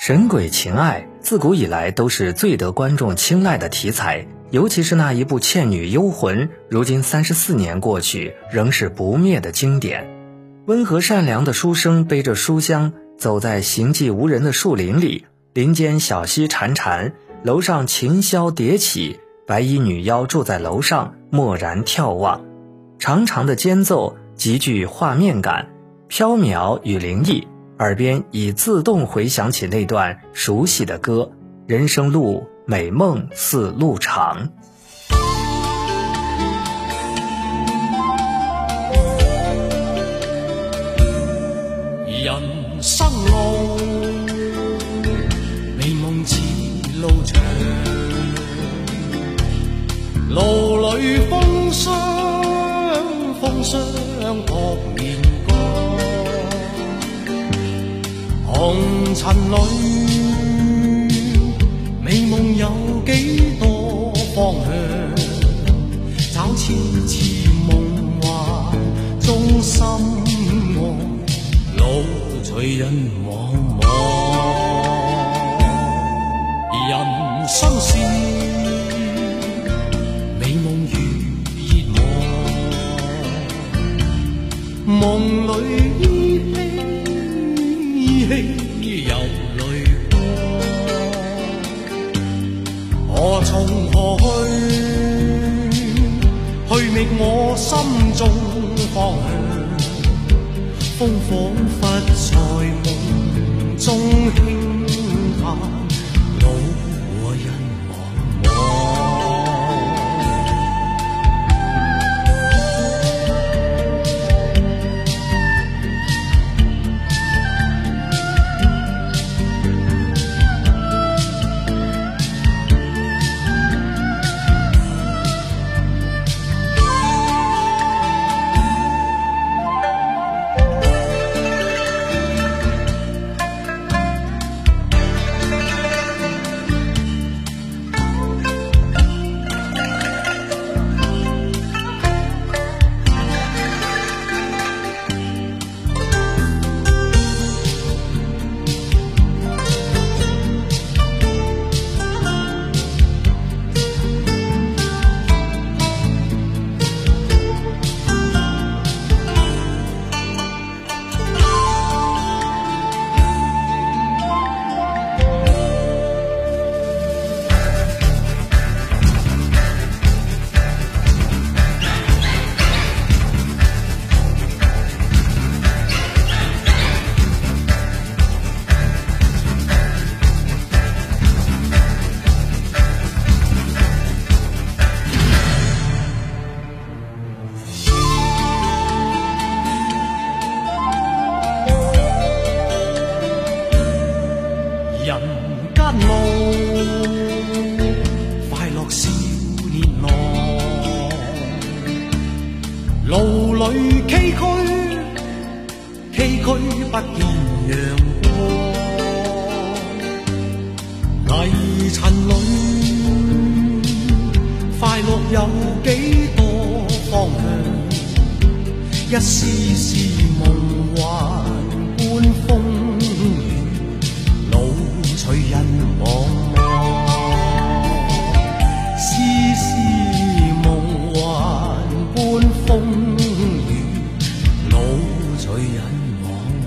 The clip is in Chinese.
神鬼情爱自古以来都是最得观众青睐的题材，尤其是那一部《倩女幽魂》，如今三十四年过去，仍是不灭的经典。温和善良的书生背着书箱，走在行迹无人的树林里，林间小溪潺潺，楼上琴箫迭起，白衣女妖住在楼上，默然眺望。长长的间奏极具画面感，飘渺与灵异。耳边已自动回想起那段熟悉的歌：“人生路，美梦似路长。”人生路，美梦似路长，路里风霜，风霜扑面。红尘里，美梦有几多方向？找千次梦幻中心爱，路随人茫茫。人生是美梦如热望，梦里依稀里。有泪光，何从何去？去觅我心中方向。风仿佛在梦中轻里崎岖，崎岖不见阳光。泥尘里，快乐有几多方向？一丝丝梦幻般风。再忍我。